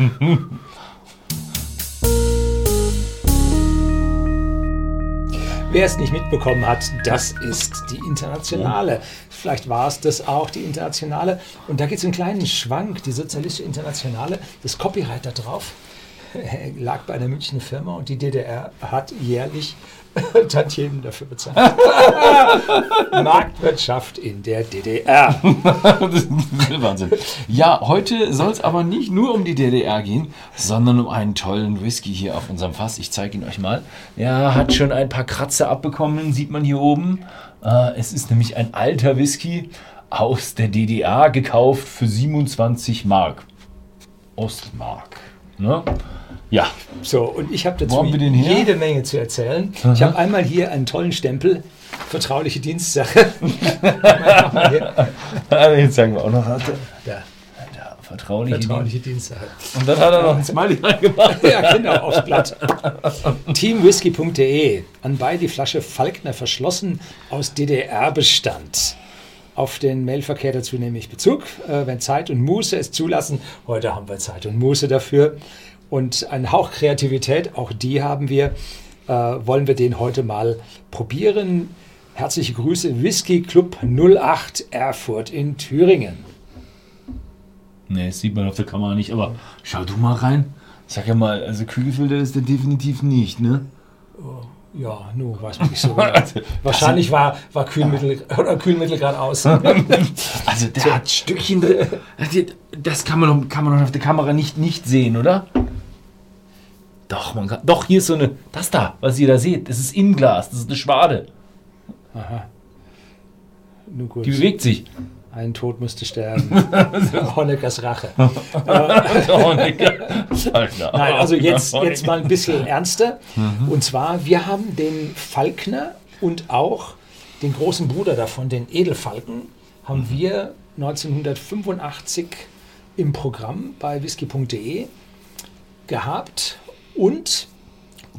Wer es nicht mitbekommen hat, das ist die Internationale. Vielleicht war es das auch, die Internationale. Und da gibt es einen kleinen Schwank, die Sozialistische Internationale, das Copyright da drauf lag bei einer Münchner Firma und die DDR hat jährlich Tantiemen dafür bezahlt. Marktwirtschaft in der DDR. Wahnsinn. Ja, heute soll es aber nicht nur um die DDR gehen, sondern um einen tollen Whisky hier auf unserem Fass. Ich zeige ihn euch mal. Er hat schon ein paar Kratzer abbekommen, sieht man hier oben. Äh, es ist nämlich ein alter Whisky aus der DDR gekauft für 27 Mark. Ostmark. Ne? Ja. So, und ich habe dazu jede Menge zu erzählen. Aha. Ich habe einmal hier einen tollen Stempel, vertrauliche Dienstsache. Jetzt sagen wir auch noch, hatte. Da. Vertrauliche, vertrauliche Dienstsache. Und dann hat er noch ein Smiley reingemacht. ja, genau, aufs Blatt. Teamwhisky.de. Anbei die Flasche Falkner verschlossen aus DDR-Bestand. Auf den Mailverkehr dazu nehme ich Bezug, äh, wenn Zeit und Muße es zulassen. Heute haben wir Zeit und Muße dafür und ein Hauch Kreativität, auch die haben wir, äh, wollen wir den heute mal probieren. Herzliche Grüße, Whisky Club 08 Erfurt in Thüringen. Ne, das sieht man auf der Kamera nicht, aber schau du mal rein. Sag ja mal, also Kügelfilter ist der definitiv nicht, ne? Oh. Ja, nur weiß man nicht so genau. Also, Wahrscheinlich war, war Kühlmittel oder Kühlmittel gerade aus. also der so. hat Stückchen drin. Das kann man, kann man auf der Kamera nicht, nicht sehen, oder? Doch, man kann. Doch, hier ist so eine. Das da, was ihr da seht, das ist Inglas, das ist eine Schwade. Aha. Nur gut. Die bewegt sich. Ein Tod musste sterben. Honeckers Rache. Nein, also jetzt, jetzt mal ein bisschen ernster. Mhm. Und zwar, wir haben den Falkner und auch den großen Bruder davon, den Edelfalken, haben mhm. wir 1985 im Programm bei whisky.de gehabt und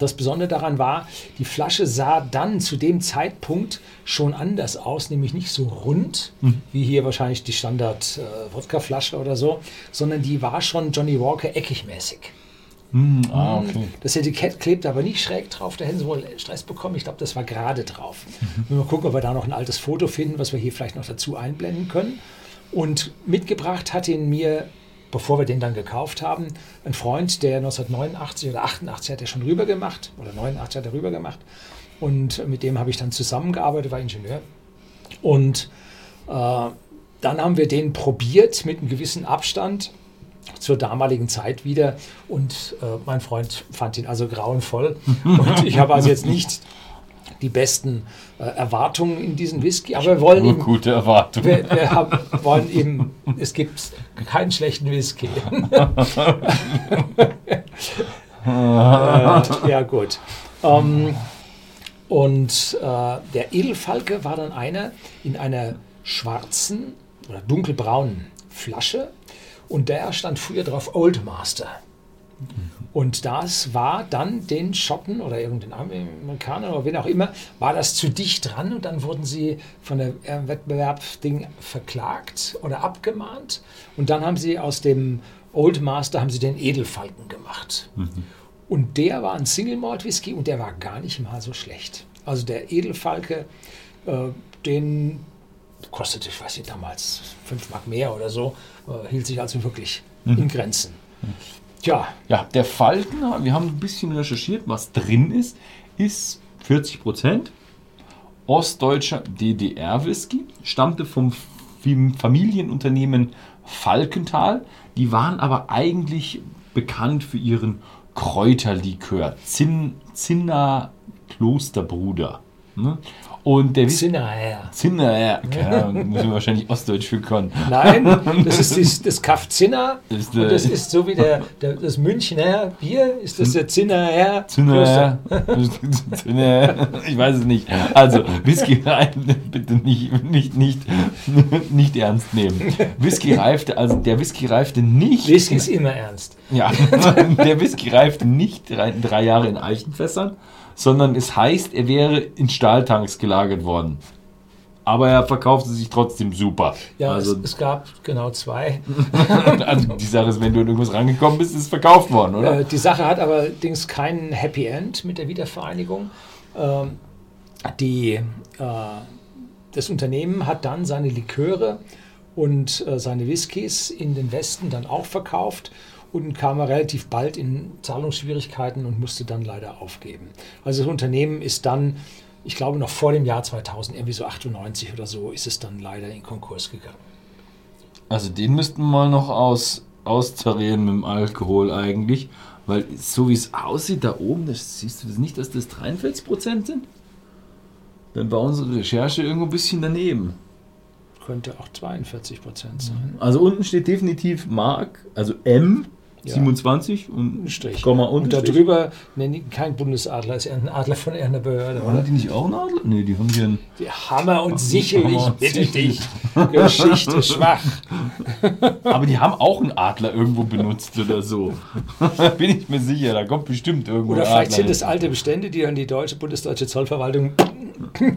das Besondere daran war, die Flasche sah dann zu dem Zeitpunkt schon anders aus, nämlich nicht so rund, mhm. wie hier wahrscheinlich die Standard-Wodka-Flasche äh, oder so, sondern die war schon Johnny Walker eckig mäßig. Mhm. Ah, okay. Das Etikett klebt aber nicht schräg drauf, da hätten sie wohl Stress bekommen. Ich glaube, das war gerade drauf. Mhm. Mal gucken, ob wir da noch ein altes Foto finden, was wir hier vielleicht noch dazu einblenden können. Und mitgebracht hat ihn mir bevor wir den dann gekauft haben, ein Freund, der 1989 oder 88 hat er schon rüber gemacht, oder 89 hat er rüber gemacht. Und mit dem habe ich dann zusammengearbeitet, war Ingenieur. Und äh, dann haben wir den probiert mit einem gewissen Abstand zur damaligen Zeit wieder. Und äh, mein Freund fand ihn also grauenvoll. Und ich habe also jetzt nicht die besten äh, Erwartungen in diesen Whisky, aber wir wollen Nur ihm, gute Erwartungen. Wir, wir haben, wollen ihm, es gibt keinen schlechten Whisky. äh, ja gut. Ähm, und äh, der Edelfalke war dann einer in einer schwarzen oder dunkelbraunen Flasche und der stand früher drauf Old Master. Und das war dann den Schotten oder irgendeinen Amerikanern oder wen auch immer, war das zu dicht dran und dann wurden sie von der äh, Wettbewerbsding verklagt oder abgemahnt. Und dann haben sie aus dem Old Master haben sie den Edelfalken gemacht. Mhm. Und der war ein Single Malt Whisky und der war gar nicht mal so schlecht. Also der Edelfalke, äh, den kostete, ich weiß nicht, damals 5 Mark mehr oder so, äh, hielt sich also wirklich mhm. in Grenzen. Tja. Ja, der Falken, wir haben ein bisschen recherchiert, was drin ist, ist 40 Prozent ostdeutscher DDR-Whisky, stammte vom Familienunternehmen Falkenthal. Die waren aber eigentlich bekannt für ihren Kräuterlikör, Zinn, Zinner Klosterbruder. Ne? Und der Zinnerherr. Zinnerherr, keine Ahnung, muss man wahrscheinlich Ostdeutsch für können. Nein, das ist das, das Kaff Zinner. Das ist, und das ist so wie der, der, das Münchner Bier, ist das der Zinnerherr. Zinnerherr. Zinnerherr. Ich weiß es nicht. Also, Whisky reif, bitte nicht, nicht, nicht, nicht ernst nehmen. Whisky reifte, also der Whisky reifte nicht. Whisky ist immer ernst. Ja, der Whisky reifte nicht drei, drei Jahre in Eichenfässern sondern es heißt, er wäre in Stahltanks gelagert worden. aber er verkaufte sich trotzdem super. Ja, also, es, es gab genau zwei. also die Sache ist, wenn du in irgendwas rangekommen bist, ist es verkauft worden, oder? Äh, die Sache hat allerdings kein Happy End mit der Wiedervereinigung. Ähm, die, äh, das Unternehmen hat dann seine Liköre und äh, seine Whiskys in den Westen dann auch verkauft und kam er relativ bald in Zahlungsschwierigkeiten und musste dann leider aufgeben. Also das Unternehmen ist dann, ich glaube noch vor dem Jahr 2000, irgendwie so 98 oder so, ist es dann leider in Konkurs gegangen. Also den müssten wir mal noch aus, austarieren mit dem Alkohol eigentlich, weil so wie es aussieht da oben, das siehst du das nicht, dass das 43 Prozent sind? Dann war unsere Recherche irgendwo ein bisschen daneben. Könnte auch 42 Prozent sein. Also unten steht definitiv Mark, also M, Ja. 27 und Strich. Komma Und Unterstrich. darüber, nee, kein Bundesadler, ist ein Adler von irgendeiner Behörde, Waren die nicht auch einen Adler? Nee, die haben hier einen. Die Hammer und sicherlich, Hammer und bitte dich, Geschichte schwach. Aber die haben auch einen Adler irgendwo benutzt oder so. Bin ich mir sicher, da kommt bestimmt irgendwo Oder ein vielleicht Adler sind es alte Bestände, die dann die deutsche bundesdeutsche Zollverwaltung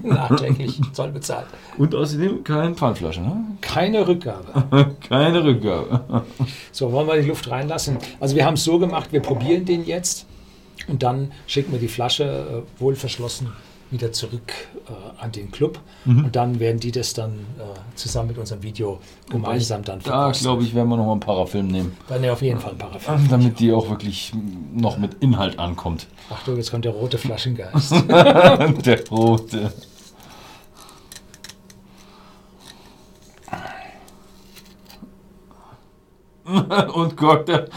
nachträglich Zoll bezahlt. Und außerdem keine Pfandflasche, ne? Keine Rückgabe. Keine Rückgabe. So, wollen wir die Luft reinlassen? Also wir haben es so gemacht, wir probieren den jetzt und dann schicken wir die Flasche äh, wohl verschlossen wieder zurück äh, an den Club Mhm. und dann werden die das dann äh, zusammen mit unserem Video gemeinsam dann Da glaube ich, werden wir nochmal einen Parafilm nehmen. Dann ja auf jeden Fall ein Parafin. Damit die auch wirklich noch mit Inhalt ankommt. Achtung, jetzt kommt der rote Flaschengeist. Der rote. Und Gott, der.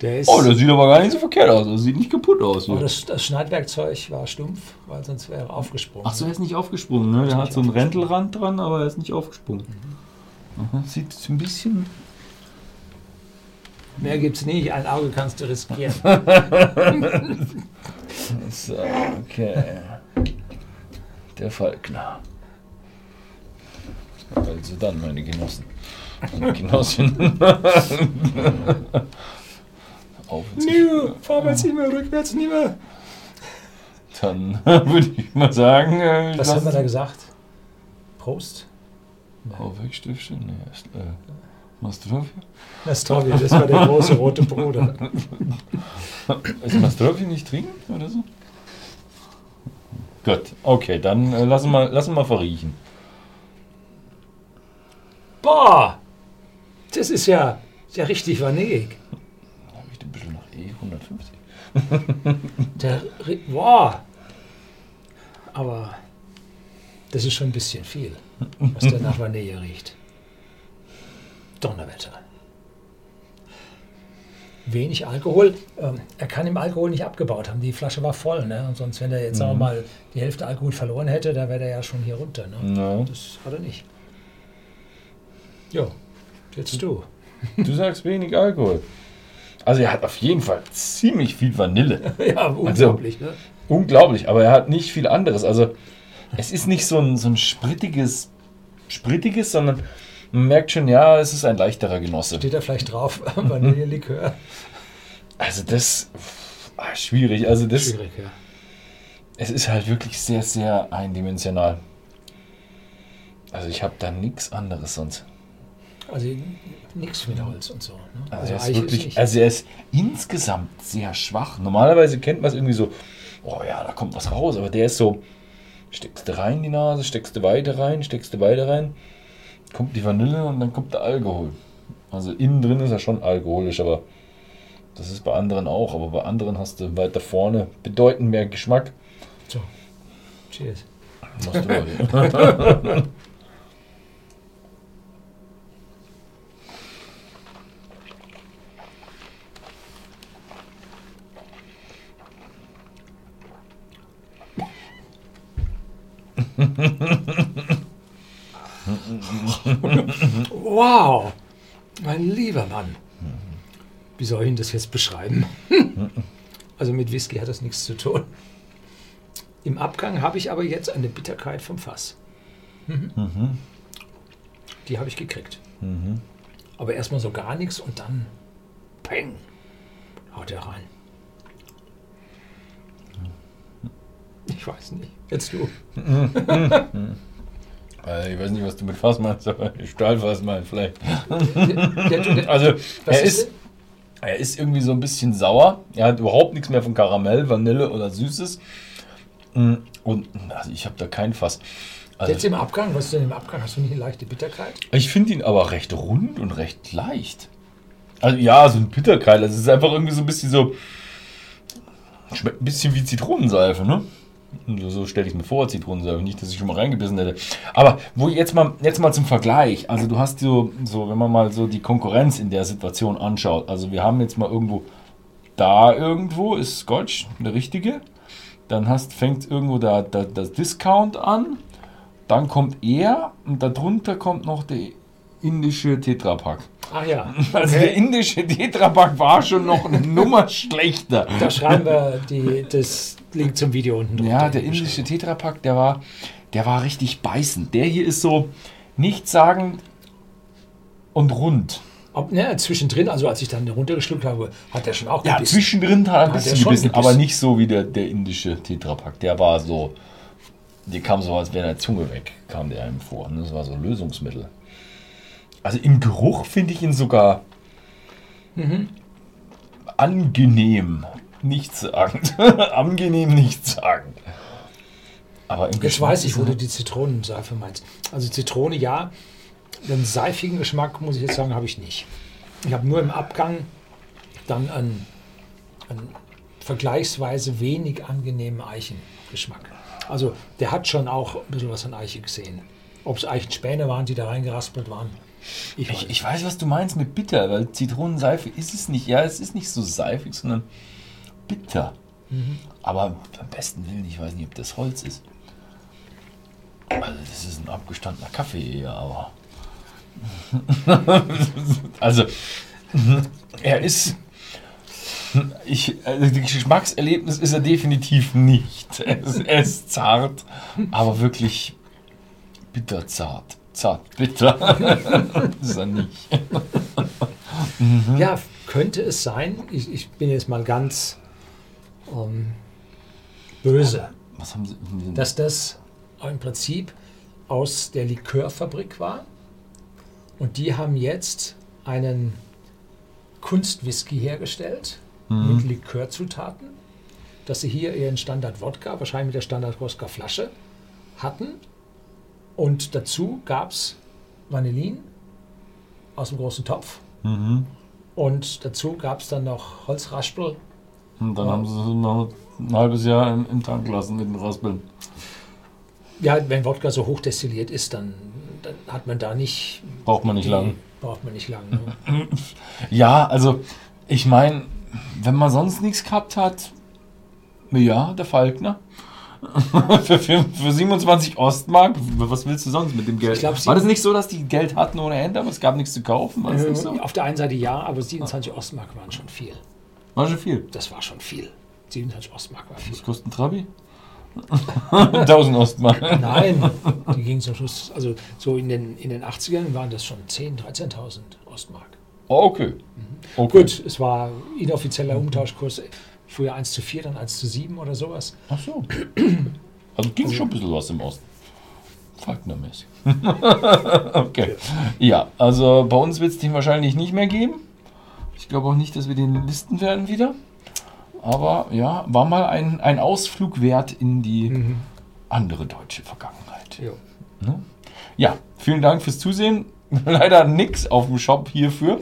Der ist, oh, der sieht aber gar nicht so verkehrt aus. Das sieht nicht kaputt aus. Hier. das, das Schneidwerkzeug war stumpf, weil sonst wäre er aufgesprungen. Ach so, er ist nicht aufgesprungen, ne? Der hat so einen. Räntelrand dran, aber er ist nicht aufgesprungen. Aha, sieht ein bisschen. Mehr gibt's nicht, ein Auge kannst du riskieren. So, okay. Der Falkner. Also dann, meine Genossen. Und Genossinnen. Auf ins Nie, vorwärts mehr, rückwärts nie mehr. Dann würde ich mal sagen, äh, Was haben wir da gesagt? Prost? Oh, Wegstifte? Nee, erst, äh, Mastrovia? Nastrovia, das war der große rote Bruder. Ist Mastrovia nicht trinken oder so? Gut, okay, dann äh, lassen wir lassen wir verriechen. Boah, das ist ja, ja richtig vanillig. Habe ich den bisschen nach E150? Der, boah. Aber das ist schon ein bisschen viel, was der nach Vanille riecht. Donnerwetter. Wenig Alkohol. Ähm, er kann im Alkohol nicht abgebaut haben. Die Flasche war voll. Ne? Und sonst, wenn er jetzt sagen wir mal die Hälfte Alkohol verloren hätte, da wäre er ja schon hier runter. Ne? Ja. Das hat er nicht. Jo, jetzt du. Du sagst wenig Alkohol. Also er hat auf jeden Fall ziemlich viel Vanille. ja, unglaublich. ne? Unglaublich, aber er hat nicht viel anderes. Also es ist nicht so ein, so ein sprittiges, sprittiges, sondern man merkt schon, ja, es ist ein leichterer Genosse. Steht da vielleicht drauf, Vanillelikör? Also das ah, schwierig. Also das, Schwierig, ja. es ist halt wirklich sehr, sehr eindimensional. Also ich habe da nichts anderes sonst. Also nichts mit Holz und so. Ne? Also, er ist wirklich, also er ist insgesamt sehr schwach. Normalerweise kennt man es irgendwie so, oh ja, da kommt was raus, aber der ist so, steckst du rein in die Nase, steckst du weiter rein, steckst du weiter rein, kommt die Vanille und dann kommt der Alkohol. Also innen drin ist er schon alkoholisch, aber das ist bei anderen auch, aber bei anderen hast du weiter vorne bedeutend mehr Geschmack. so. Cheers. Machst du mal. Wow, mein lieber Mann. Wie soll ich Ihnen das jetzt beschreiben? Also mit Whisky hat das nichts zu tun. Im Abgang habe ich aber jetzt eine Bitterkeit vom Fass. Mhm. Die habe ich gekriegt. Aber erstmal so gar nichts und dann Peng, haut er rein. Ich weiß nicht. Jetzt du. Äh, Ich weiß nicht, was du mit Fass meinst, aber Stahlfass meinst vielleicht. Also, er ist er ist irgendwie so ein bisschen sauer. Er hat überhaupt nichts mehr von Karamell, Vanille oder Süßes. Mm, Und also ich habe da kein Fass. Also, Jetzt im Abgang, was ist denn im Abgang? Hast du nicht eine leichte Bitterkeit? ich finde ihn aber recht rund und recht leicht. Also ja, so ein Bitterkeil. Also es ist einfach irgendwie so ein bisschen so. Schmeckt ein bisschen wie Zitronenseife, ne? So, stelle ich mir vor, Zitronenseife. Nicht, dass ich schon mal reingebissen hätte. Aber wo jetzt mal, jetzt mal zum Vergleich. Also du hast so, so, wenn man mal so die Konkurrenz in der Situation anschaut. Also wir haben jetzt mal irgendwo, da irgendwo ist Scotch der richtige. Dann hast, fängt irgendwo da, da, das Discount an. Dann kommt er und darunter kommt noch der indische Tetrapack. Ach ja. Also der indische Tetrapack war schon noch eine Nummer schlechter. Da schreiben wir die, das Link zum Video unten drunter. Ja, der indische Tetrapack, der war, der war richtig beißend. Der hier ist so nichtssagend und rund. Ob, ne, zwischendrin, also als ich dann runtergeschluckt habe, hat der schon auch Ja, gebissen. zwischendrin hat er ein er bisschen gebissen, gebissen. aber nicht so wie der, der indische Tetrapack. Der war so, die kam so, als wäre der Zunge weg, kam der einem vor. Und Das war so Lösungsmittel. Also im Geruch finde ich ihn sogar angenehm, nichtssagend. angenehm, nichtssagend. Aber im Jetzt Geschmack weiß ich, wo du die Zitronenseife meinst. Also Zitrone ja, den seifigen Geschmack, muss ich jetzt sagen, habe ich nicht. Ich habe nur im Abgang dann einen, einen vergleichsweise wenig angenehmen Eichengeschmack. Also der hat schon auch ein bisschen was an Eiche gesehen. Ob es Eichenspäne waren, die da reingeraspelt waren. Ich weiß. Ich, ich weiß, was du meinst mit bitter, weil Zitronenseife ist es nicht. Ja, es ist nicht so seifig, sondern bitter. Aber am besten Willen, ich weiß nicht, ob das Holz ist. Also, das ist ein abgestandener Kaffee eher, aber. also, er ist. Ich, also das Geschmackserlebnis ist er definitiv nicht. Er ist, er ist zart, aber wirklich bitterzart. Zart, bitter. ist er nicht. Ja, könnte es sein, ich, ich bin jetzt mal ganz ähm, böse, Was haben Sie? dass das im Prinzip aus der Likörfabrik war. Und die haben jetzt einen Kunstwhisky hergestellt mit Likörzutaten, dass sie hier ihren Standard Wodka, wahrscheinlich mit der Standard Wodka Flasche, hatten. Und dazu gab es Vanillin aus dem großen Topf. Mhm. Und dazu gab es dann noch Holzraspel. Und dann haben sie es noch ein halbes Jahr im, im Tank gelassen mit den Raspeln. Ja, wenn Wodka so hoch destilliert ist, dann, dann hat man da nicht. Braucht man nicht die- lang. Braucht man nicht lang. Ne? Ja, also ich meine, wenn man sonst nichts gehabt hat, ja, der Falkner. für, für, für 27 Ostmark, was willst du sonst mit dem Geld? Glaub, War das nicht so, dass die Geld hatten ohne Ende, aber es gab nichts zu kaufen? War nicht so? Auf der einen Seite ja, aber 27 Ostmark waren schon viel. War schon viel. Das war schon viel. 27 Ostmark war viel. Was kostet ein Trabi? 1000 Ostmark. Nein, die gingen zum Schluss, also so in den, in den 80ern waren das schon 10.000, 13.000 Ostmark. Oh, okay. okay. Gut, es war inoffizieller Umtauschkurs, früher 1 zu 4, dann 1 zu 7 oder sowas. Ach so. Also ging schon ein bisschen was im Osten. Falknermäßig. okay. Ja, also bei uns wird es den wahrscheinlich nicht mehr geben. Ich glaube auch nicht, dass wir den listen werden wieder. Aber ja, war mal ein, ein Ausflug wert in die andere deutsche Vergangenheit. Ne? Ja, vielen Dank fürs Zusehen. Leider nichts auf dem Shop hierfür.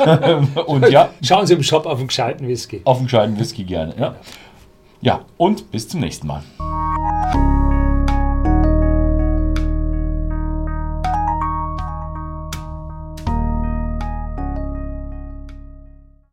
Und ja, Schauen Sie im Shop auf den gescheiten Whisky. auf den gescheiten Whisky gerne. Ja. ja, und bis zum nächsten Mal.